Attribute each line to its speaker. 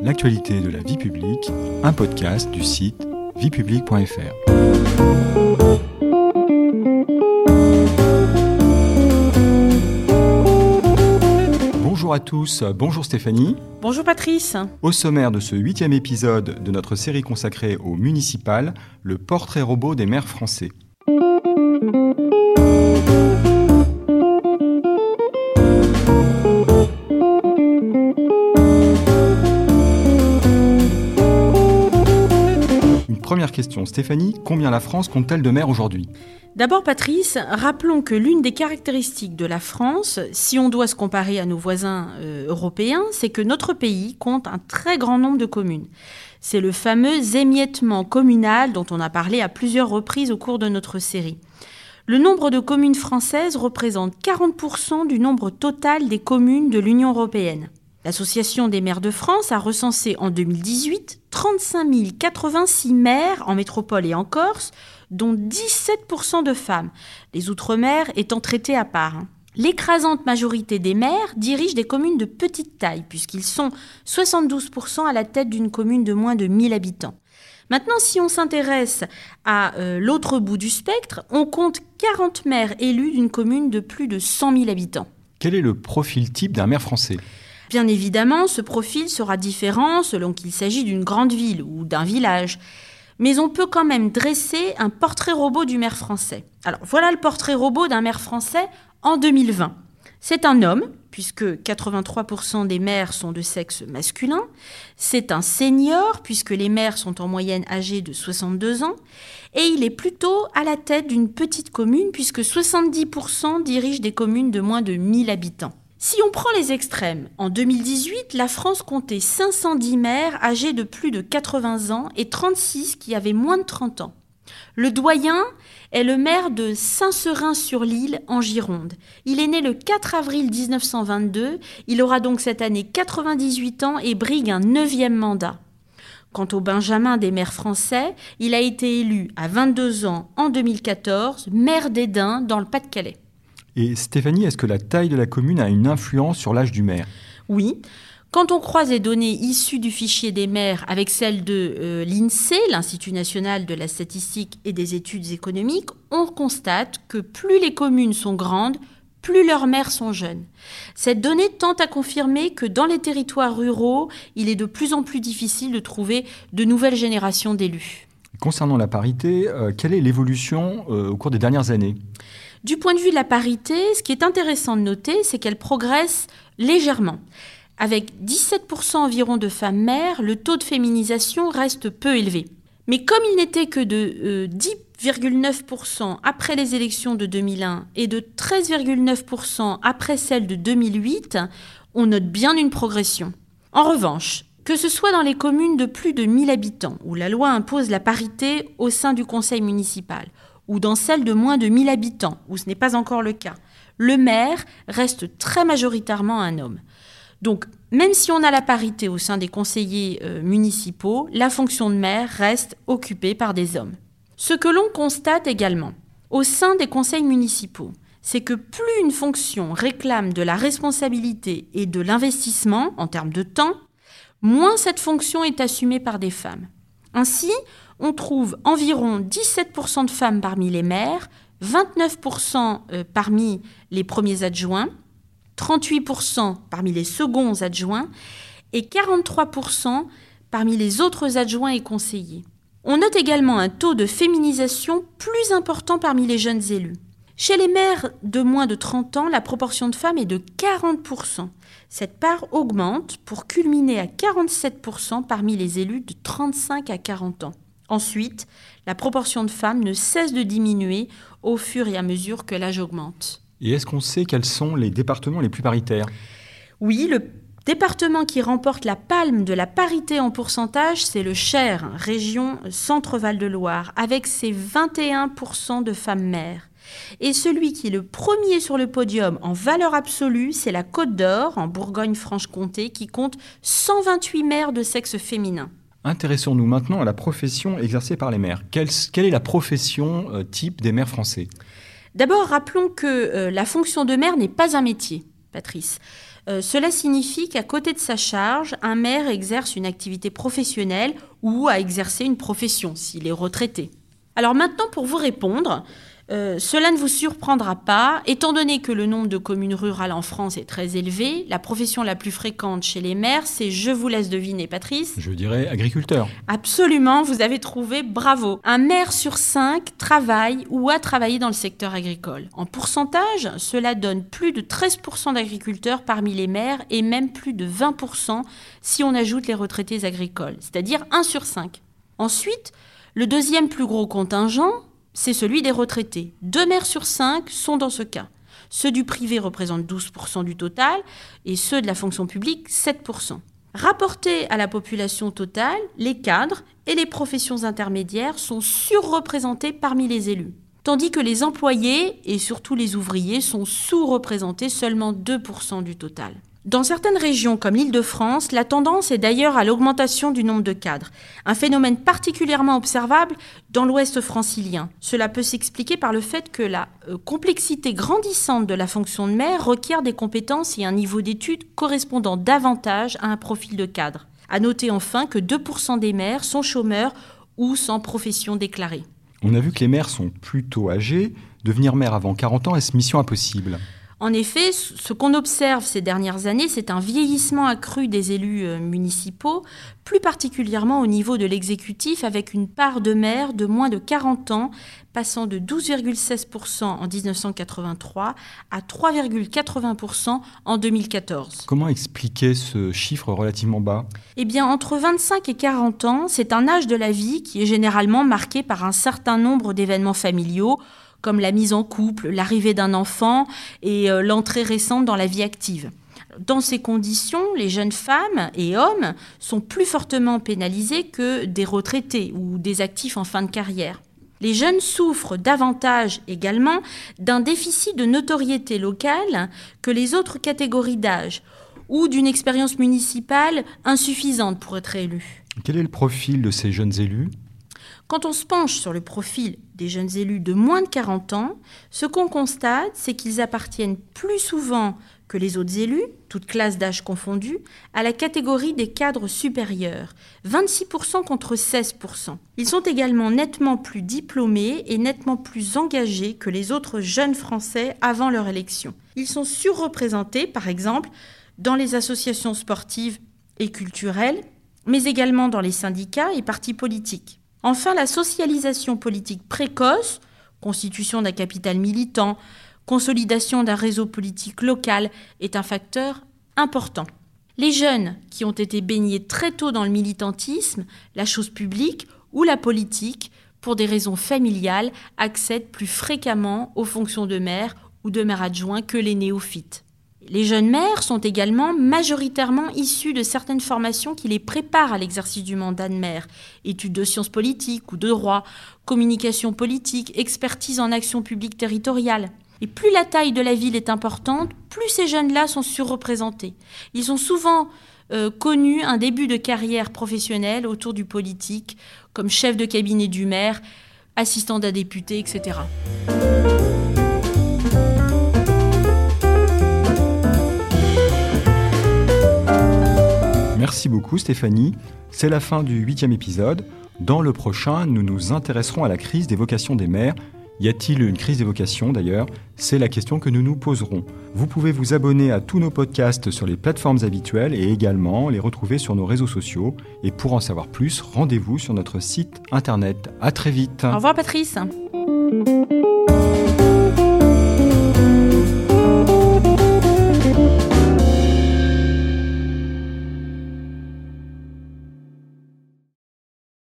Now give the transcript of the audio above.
Speaker 1: l'actualité de la vie publique, un podcast du site viepublique.fr. Bonjour à tous, bonjour Stéphanie.
Speaker 2: Bonjour Patrice.
Speaker 1: Au sommaire de ce huitième épisode de notre série consacrée au municipal, le portrait robot des maires français. Première question, Stéphanie, combien la France compte-t-elle de maires aujourd'hui?
Speaker 2: D'abord, Patrice, rappelons que l'une des caractéristiques de la France, si on doit se comparer à nos voisins euh, européens, c'est que notre pays compte un très grand nombre de communes. C'est le fameux émiettement communal dont on a parlé à plusieurs reprises au cours de notre série. Le nombre de communes françaises représente 40% du nombre total des communes de l'Union européenne. L'Association des maires de France a recensé en 2018 35 086 maires en métropole et en Corse, dont 17% de femmes, les Outre-mer étant traités à part. Hein. L'écrasante majorité des maires dirigent des communes de petite taille, puisqu'ils sont 72% à la tête d'une commune de moins de 1000 habitants. Maintenant, si on s'intéresse à euh, l'autre bout du spectre, on compte 40 maires élus d'une commune de plus de 100 000 habitants.
Speaker 1: Quel est le profil type d'un maire français?
Speaker 2: Bien évidemment, ce profil sera différent selon qu'il s'agit d'une grande ville ou d'un village. Mais on peut quand même dresser un portrait robot du maire français. Alors voilà le portrait robot d'un maire français en 2020. C'est un homme, puisque 83% des maires sont de sexe masculin. C'est un senior, puisque les maires sont en moyenne âgés de 62 ans. Et il est plutôt à la tête d'une petite commune, puisque 70% dirigent des communes de moins de 1000 habitants. Si on prend les extrêmes, en 2018, la France comptait 510 maires âgés de plus de 80 ans et 36 qui avaient moins de 30 ans. Le doyen est le maire de Saint-Seurin-sur-l'Île en Gironde. Il est né le 4 avril 1922, il aura donc cette année 98 ans et brigue un neuvième mandat. Quant au Benjamin des maires français, il a été élu à 22 ans en 2014, maire d'Edin dans le Pas-de-Calais.
Speaker 1: Et Stéphanie, est-ce que la taille de la commune a une influence sur l'âge du maire
Speaker 2: Oui. Quand on croise les données issues du fichier des maires avec celles de euh, l'INSEE, l'Institut national de la statistique et des études économiques, on constate que plus les communes sont grandes, plus leurs maires sont jeunes. Cette donnée tente à confirmer que dans les territoires ruraux, il est de plus en plus difficile de trouver de nouvelles générations d'élus.
Speaker 1: Concernant la parité, euh, quelle est l'évolution euh, au cours des dernières années?
Speaker 2: Du point de vue de la parité, ce qui est intéressant de noter, c'est qu'elle progresse légèrement. Avec 17% environ de femmes mères, le taux de féminisation reste peu élevé. Mais comme il n'était que de 10,9% euh, après les élections de 2001 et de 13,9% après celles de 2008, on note bien une progression. En revanche, que ce soit dans les communes de plus de 1000 habitants, où la loi impose la parité au sein du conseil municipal, ou dans celles de moins de 1000 habitants, où ce n'est pas encore le cas, le maire reste très majoritairement un homme. Donc, même si on a la parité au sein des conseillers euh, municipaux, la fonction de maire reste occupée par des hommes. Ce que l'on constate également au sein des conseils municipaux, c'est que plus une fonction réclame de la responsabilité et de l'investissement en termes de temps, moins cette fonction est assumée par des femmes. Ainsi, on trouve environ 17% de femmes parmi les maires, 29% euh, parmi les premiers adjoints, 38% parmi les seconds adjoints et 43% parmi les autres adjoints et conseillers. On note également un taux de féminisation plus important parmi les jeunes élus. Chez les maires de moins de 30 ans, la proportion de femmes est de 40%. Cette part augmente pour culminer à 47% parmi les élus de 35 à 40 ans. Ensuite, la proportion de femmes ne cesse de diminuer au fur et à mesure que l'âge augmente.
Speaker 1: Et est-ce qu'on sait quels sont les départements les plus paritaires?
Speaker 2: Oui, le département qui remporte la palme de la parité en pourcentage, c'est le Cher, région Centre-Val de Loire, avec ses 21% de femmes mères. Et celui qui est le premier sur le podium en valeur absolue, c'est la Côte d'Or, en Bourgogne-Franche-Comté, qui compte 128 maires de sexe féminin.
Speaker 1: Intéressons-nous maintenant à la profession exercée par les maires. Quelle, est la profession euh, type des maires français?
Speaker 2: D'abord, rappelons que euh, la fonction de maire n'est pas un métier, Patrice. Euh, cela signifie qu'à côté de sa charge, un maire exerce une activité professionnelle ou a exercé une profession s'il est retraité. Alors maintenant, pour vous répondre, euh, cela ne vous surprendra pas, étant donné que le nombre de communes rurales en France est très élevé, la profession la plus fréquente chez les maires, c'est, je vous laisse deviner Patrice.
Speaker 1: Je dirais agriculteur.
Speaker 2: Absolument, vous avez trouvé, bravo. Un maire sur cinq travaille ou a travaillé dans le secteur agricole. En pourcentage, cela donne plus de 13% d'agriculteurs parmi les maires et même plus de 20% si on ajoute les retraités agricoles, c'est-à-dire 1 sur 5. Ensuite, le deuxième plus gros contingent, c'est celui des retraités. Deux maires sur cinq sont dans ce cas. Ceux du privé représentent 12% du total et ceux de la fonction publique 7%. Rapportés à la population totale, les cadres et les professions intermédiaires sont surreprésentés parmi les élus, tandis que les employés et surtout les ouvriers sont sous-représentés seulement 2% du total. Dans certaines régions comme l'Île-de-France, la tendance est d'ailleurs à l'augmentation du nombre de cadres, un phénomène particulièrement observable dans l'ouest francilien. Cela peut s'expliquer par le fait que la euh, complexité grandissante de la fonction de maire requiert des compétences et un niveau d'études correspondant davantage à un profil de cadre. À noter enfin que 2% des maires sont chômeurs ou sans profession déclarée.
Speaker 1: On a vu que les maires sont plutôt âgés. Devenir maire avant 40 ans, est-ce mission impossible?
Speaker 2: En effet, ce qu'on observe ces dernières années, c'est un vieillissement accru des élus euh, municipaux, plus particulièrement au niveau de l'exécutif, avec une part de maires de moins de 40 ans, passant de 12,16% en 1983 à 3,80% en 2014.
Speaker 1: Comment expliquer ce chiffre relativement bas?
Speaker 2: Eh bien, entre 25 et 40 ans, c'est un âge de la vie qui est généralement marqué par un certain nombre d'événements familiaux, comme la mise en couple, l'arrivée d'un enfant et euh, l'entrée récente dans la vie active. Dans ces conditions, les jeunes femmes et hommes sont plus fortement pénalisés que des retraités ou des actifs en fin de carrière. Les jeunes souffrent davantage également d'un déficit de notoriété locale que les autres catégories d'âge ou d'une expérience municipale insuffisante pour être élus.
Speaker 1: Quel est le profil de ces jeunes élus?
Speaker 2: Quand on se penche sur le profil des jeunes élus de moins de 40 ans, ce qu'on constate, c'est qu'ils appartiennent plus souvent que les autres élus, toutes classes d'âge confondues, à la catégorie des cadres supérieurs, 26% contre 16%. Ils sont également nettement plus diplômés et nettement plus engagés que les autres jeunes Français avant leur élection. Ils sont surreprésentés, par exemple, dans les associations sportives et culturelles, mais également dans les syndicats et partis politiques. Enfin, la socialisation politique précoce, constitution d'un capital militant, consolidation d'un réseau politique local, est un facteur important. Les jeunes qui ont été baignés très tôt dans le militantisme, la chose publique ou la politique, pour des raisons familiales, accèdent plus fréquemment aux fonctions de maire ou de maire adjoint que les néophytes. Les jeunes mères sont également majoritairement issues de certaines formations qui les préparent à l'exercice du mandat de mère, études de sciences politiques ou de droit, communication politique, expertise en action publique territoriale. Et plus la taille de la ville est importante, plus ces jeunes-là sont surreprésentés. Ils ont souvent euh, connu un début de carrière professionnelle autour du politique, comme chef de cabinet du maire, assistant d'un député, etc.
Speaker 1: Merci beaucoup Stéphanie. C'est la fin du huitième épisode. Dans le prochain, nous nous intéresserons à la crise des vocations des maires. Y a-t-il une crise des vocations d'ailleurs? C'est la question que nous nous poserons. Vous pouvez vous abonner à tous nos podcasts sur les plateformes habituelles et également les retrouver sur nos réseaux sociaux. Et pour en savoir plus, rendez-vous sur notre site internet. À très vite.
Speaker 2: Au revoir Patrice.